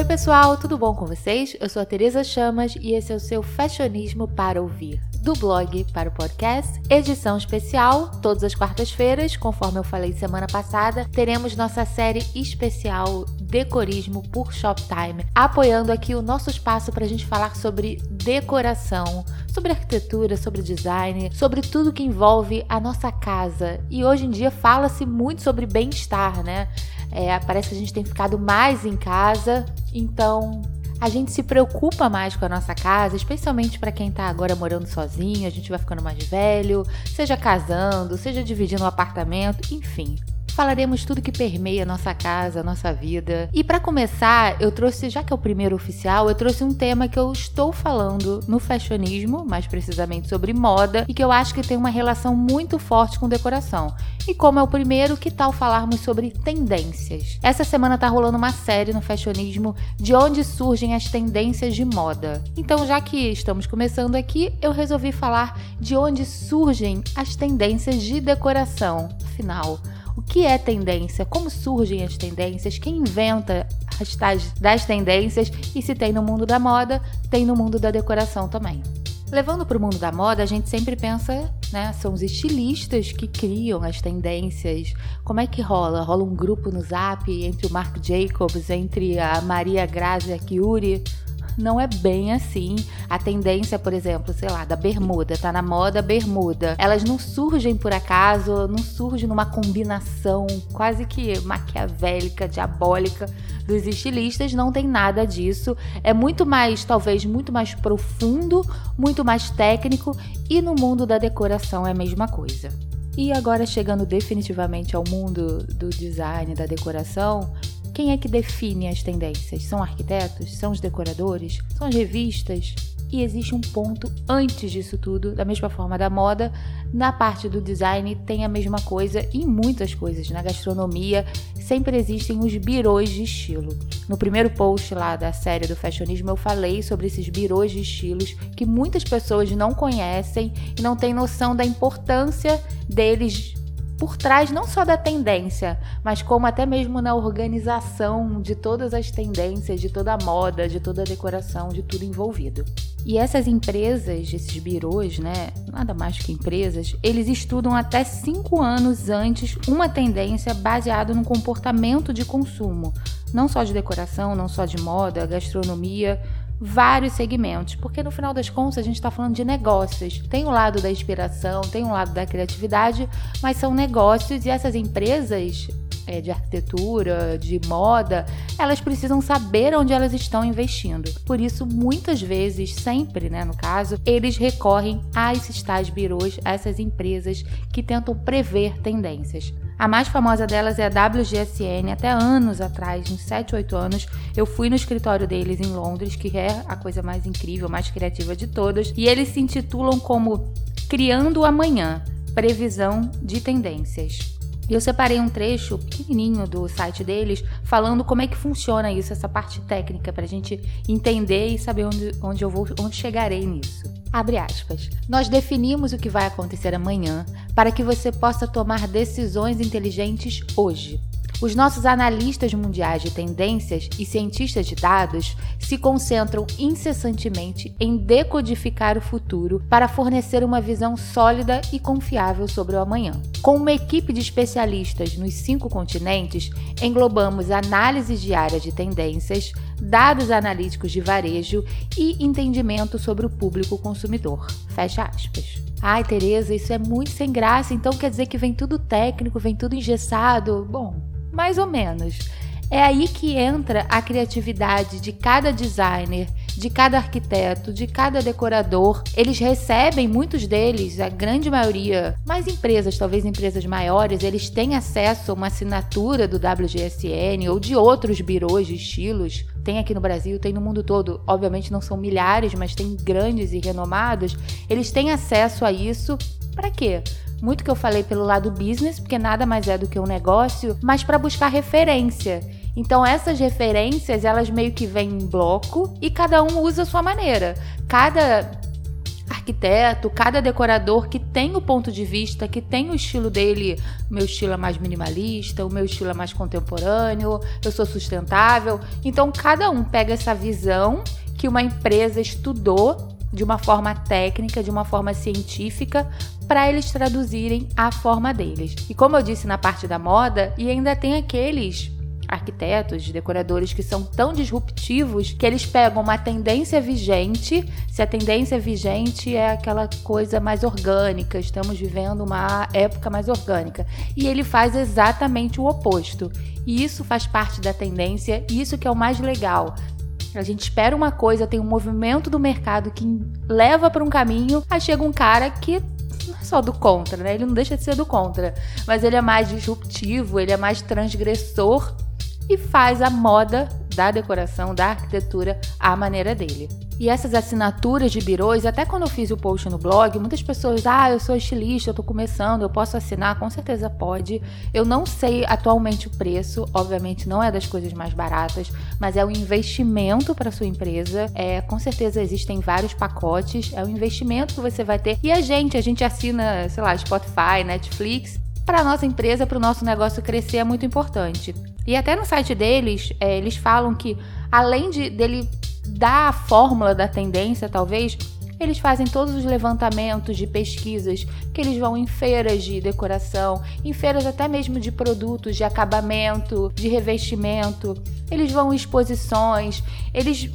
Oi, pessoal, tudo bom com vocês? Eu sou a Tereza Chamas e esse é o seu Fashionismo para ouvir. Do blog para o podcast, edição especial, todas as quartas-feiras, conforme eu falei semana passada, teremos nossa série especial Decorismo por Shoptime, apoiando aqui o nosso espaço para a gente falar sobre decoração, sobre arquitetura, sobre design, sobre tudo que envolve a nossa casa. E hoje em dia fala-se muito sobre bem-estar, né? É, parece que a gente tem ficado mais em casa, então a gente se preocupa mais com a nossa casa, especialmente para quem está agora morando sozinho, a gente vai ficando mais velho, seja casando, seja dividindo um apartamento, enfim falaremos tudo que permeia nossa casa, nossa vida. E para começar, eu trouxe, já que é o primeiro oficial, eu trouxe um tema que eu estou falando no fashionismo, mais precisamente sobre moda, e que eu acho que tem uma relação muito forte com decoração. E como é o primeiro, que tal falarmos sobre tendências? Essa semana tá rolando uma série no fashionismo de onde surgem as tendências de moda. Então, já que estamos começando aqui, eu resolvi falar de onde surgem as tendências de decoração. Afinal, o que é tendência? Como surgem as tendências? Quem inventa as tais das tendências? E se tem no mundo da moda, tem no mundo da decoração também. Levando para o mundo da moda, a gente sempre pensa, né? São os estilistas que criam as tendências. Como é que rola? Rola um grupo no Zap entre o Marc Jacobs, entre a Maria Grazia Chiuri? Não é bem assim. A tendência, por exemplo, sei lá, da bermuda, tá na moda bermuda. Elas não surgem por acaso, não surgem numa combinação quase que maquiavélica, diabólica dos estilistas, não tem nada disso. É muito mais, talvez, muito mais profundo, muito mais técnico e no mundo da decoração é a mesma coisa. E agora chegando definitivamente ao mundo do design, da decoração, quem é que define as tendências? São arquitetos? São os decoradores? São as revistas? E existe um ponto antes disso tudo, da mesma forma da moda, na parte do design tem a mesma coisa em muitas coisas. Na gastronomia sempre existem os birôs de estilo. No primeiro post lá da série do fashionismo eu falei sobre esses birôs de estilos que muitas pessoas não conhecem e não têm noção da importância deles por trás não só da tendência, mas como até mesmo na organização de todas as tendências, de toda a moda, de toda a decoração, de tudo envolvido. E essas empresas, esses birôs, né, nada mais que empresas, eles estudam até cinco anos antes uma tendência baseada no comportamento de consumo, não só de decoração, não só de moda, gastronomia, vários segmentos, porque no final das contas a gente está falando de negócios. Tem o um lado da inspiração, tem um lado da criatividade, mas são negócios e essas empresas é, de arquitetura, de moda, elas precisam saber onde elas estão investindo. Por isso, muitas vezes, sempre, né, no caso, eles recorrem a esses tais birôs, a essas empresas que tentam prever tendências. A mais famosa delas é a WGSN. Até anos atrás, uns 7, 8 anos, eu fui no escritório deles em Londres, que é a coisa mais incrível, mais criativa de todas. E eles se intitulam como Criando o Amanhã Previsão de Tendências. Eu separei um trecho pequenininho do site deles falando como é que funciona isso, essa parte técnica, para a gente entender e saber onde, onde eu vou, onde chegarei nisso. Abre aspas. Nós definimos o que vai acontecer amanhã para que você possa tomar decisões inteligentes hoje. Os nossos analistas mundiais de tendências e cientistas de dados se concentram incessantemente em decodificar o futuro para fornecer uma visão sólida e confiável sobre o amanhã. Com uma equipe de especialistas nos cinco continentes, englobamos análise diária de tendências, dados analíticos de varejo e entendimento sobre o público consumidor. Fecha aspas. Ai, Tereza, isso é muito sem graça, então quer dizer que vem tudo técnico, vem tudo engessado? Bom, mais ou menos. É aí que entra a criatividade de cada designer, de cada arquiteto, de cada decorador. Eles recebem, muitos deles, a grande maioria, mais empresas, talvez empresas maiores, eles têm acesso a uma assinatura do WGSN ou de outros birôs de estilos. Tem aqui no Brasil, tem no mundo todo. Obviamente não são milhares, mas tem grandes e renomados. Eles têm acesso a isso para quê? Muito que eu falei pelo lado business, porque nada mais é do que um negócio, mas para buscar referência. Então essas referências, elas meio que vêm em bloco e cada um usa a sua maneira. Cada arquiteto, cada decorador que tem o ponto de vista, que tem o estilo dele. O meu estilo é mais minimalista, o meu estilo é mais contemporâneo, eu sou sustentável. Então cada um pega essa visão que uma empresa estudou de uma forma técnica, de uma forma científica, para eles traduzirem a forma deles. E como eu disse na parte da moda, e ainda tem aqueles arquitetos, decoradores que são tão disruptivos que eles pegam uma tendência vigente, se a tendência vigente é aquela coisa mais orgânica, estamos vivendo uma época mais orgânica, e ele faz exatamente o oposto. E isso faz parte da tendência, isso que é o mais legal. A gente espera uma coisa, tem um movimento do mercado que leva para um caminho, aí chega um cara que só do contra, né? Ele não deixa de ser do contra, mas ele é mais disruptivo, ele é mais transgressor e faz a moda da decoração, da arquitetura à maneira dele. E essas assinaturas de birôs, até quando eu fiz o post no blog, muitas pessoas, ah, eu sou estilista, eu tô começando, eu posso assinar? Com certeza pode. Eu não sei atualmente o preço, obviamente não é das coisas mais baratas, mas é um investimento para sua empresa. É, com certeza existem vários pacotes, é um investimento que você vai ter. E a gente, a gente assina, sei lá, Spotify, Netflix, para a nossa empresa, para o nosso negócio crescer é muito importante. E até no site deles, é, eles falam que além de dele dar a fórmula da tendência, talvez, eles fazem todos os levantamentos de pesquisas que eles vão em feiras de decoração, em feiras até mesmo de produtos de acabamento, de revestimento. Eles vão em exposições, eles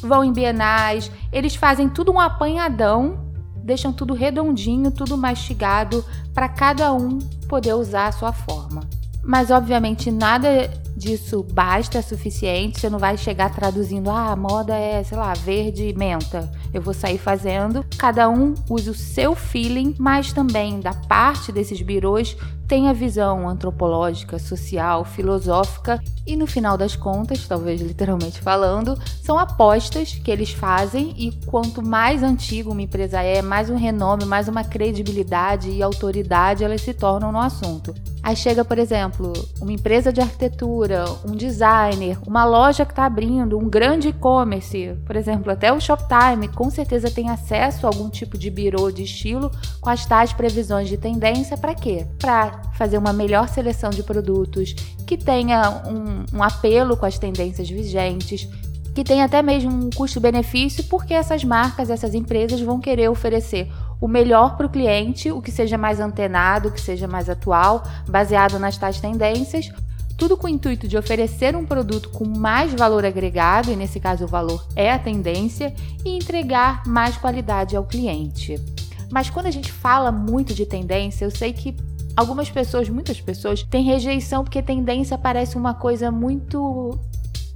vão em bienais, eles fazem tudo um apanhadão, deixam tudo redondinho, tudo mastigado para cada um poder usar a sua forma. Mas obviamente nada disso basta, é suficiente. Você não vai chegar traduzindo, ah, a moda é, sei lá, verde menta. Eu vou sair fazendo. Cada um usa o seu feeling, mas também da parte desses birôs tem a visão antropológica, social, filosófica e no final das contas, talvez literalmente falando, são apostas que eles fazem e quanto mais antigo uma empresa é, mais um renome, mais uma credibilidade e autoridade elas se tornam no assunto. Aí chega, por exemplo, uma empresa de arquitetura, um designer, uma loja que está abrindo, um grande e-commerce, por exemplo, até o Shoptime, com certeza tem acesso a algum tipo de birô de estilo com as tais previsões de tendência para quê? Para fazer uma melhor seleção de produtos, que tenha um, um apelo com as tendências vigentes, que tenha até mesmo um custo-benefício, porque essas marcas, essas empresas vão querer oferecer o melhor para o cliente, o que seja mais antenado, o que seja mais atual, baseado nas tais tendências, tudo com o intuito de oferecer um produto com mais valor agregado, e nesse caso o valor é a tendência, e entregar mais qualidade ao cliente. Mas quando a gente fala muito de tendência, eu sei que algumas pessoas, muitas pessoas, têm rejeição porque tendência parece uma coisa muito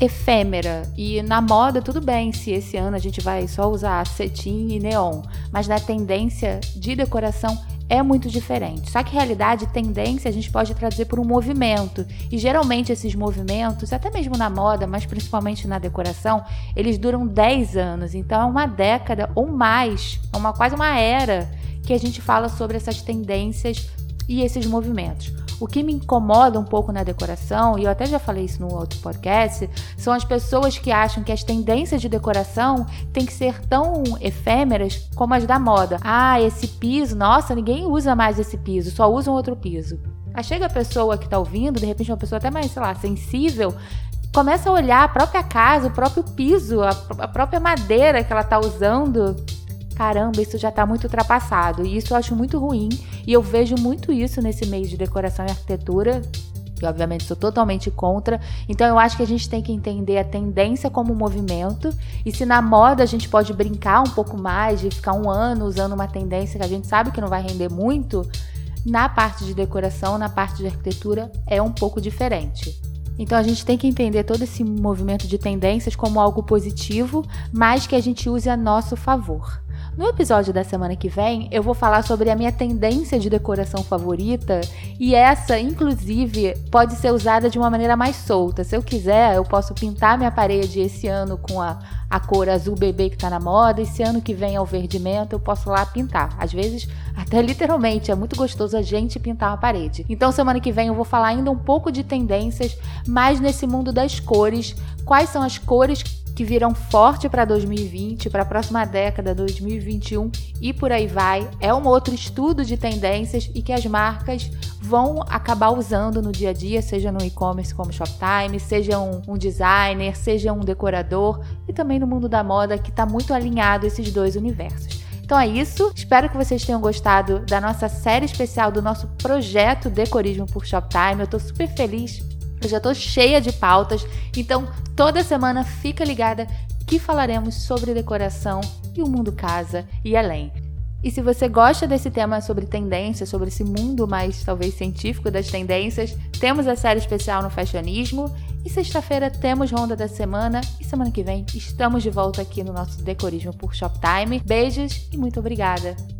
efêmera. E na moda, tudo bem se esse ano a gente vai só usar cetim e neon, mas na tendência de decoração é muito diferente. Só que realidade, tendência, a gente pode traduzir por um movimento. E geralmente esses movimentos, até mesmo na moda, mas principalmente na decoração, eles duram 10 anos. Então é uma década ou mais, é uma quase uma era que a gente fala sobre essas tendências e esses movimentos. O que me incomoda um pouco na decoração, e eu até já falei isso no outro podcast, são as pessoas que acham que as tendências de decoração têm que ser tão efêmeras como as da moda. Ah, esse piso, nossa, ninguém usa mais esse piso, só usam outro piso. Aí chega a pessoa que está ouvindo, de repente uma pessoa até mais, sei lá, sensível, começa a olhar a própria casa, o próprio piso, a, a própria madeira que ela está usando caramba, isso já está muito ultrapassado. E isso eu acho muito ruim. E eu vejo muito isso nesse meio de decoração e arquitetura. E obviamente sou totalmente contra. Então eu acho que a gente tem que entender a tendência como movimento. E se na moda a gente pode brincar um pouco mais, de ficar um ano usando uma tendência que a gente sabe que não vai render muito, na parte de decoração, na parte de arquitetura, é um pouco diferente. Então a gente tem que entender todo esse movimento de tendências como algo positivo, mas que a gente use a nosso favor. No episódio da semana que vem, eu vou falar sobre a minha tendência de decoração favorita e essa, inclusive, pode ser usada de uma maneira mais solta. Se eu quiser, eu posso pintar minha parede esse ano com a, a cor azul bebê que está na moda, esse ano que vem é o verde menta, eu posso lá pintar. Às vezes, até literalmente, é muito gostoso a gente pintar uma parede. Então, semana que vem eu vou falar ainda um pouco de tendências, mais nesse mundo das cores, quais são as cores que virão forte para 2020, para a próxima década, 2021 e por aí vai. É um outro estudo de tendências e que as marcas vão acabar usando no dia a dia, seja no e-commerce como Shoptime, seja um, um, designer, seja um decorador e também no mundo da moda que está muito alinhado esses dois universos. Então é isso. Espero que vocês tenham gostado da nossa série especial do nosso projeto Decorismo por Shoptime. Eu estou super feliz. Eu já estou cheia de pautas. Então toda semana fica ligada que falaremos sobre decoração e o mundo casa e além. E se você gosta desse tema sobre tendências, sobre esse mundo mais talvez científico das tendências, temos a série especial no Fashionismo. E sexta-feira temos Ronda da Semana. E semana que vem estamos de volta aqui no nosso Decorismo por Shoptime. Beijos e muito obrigada!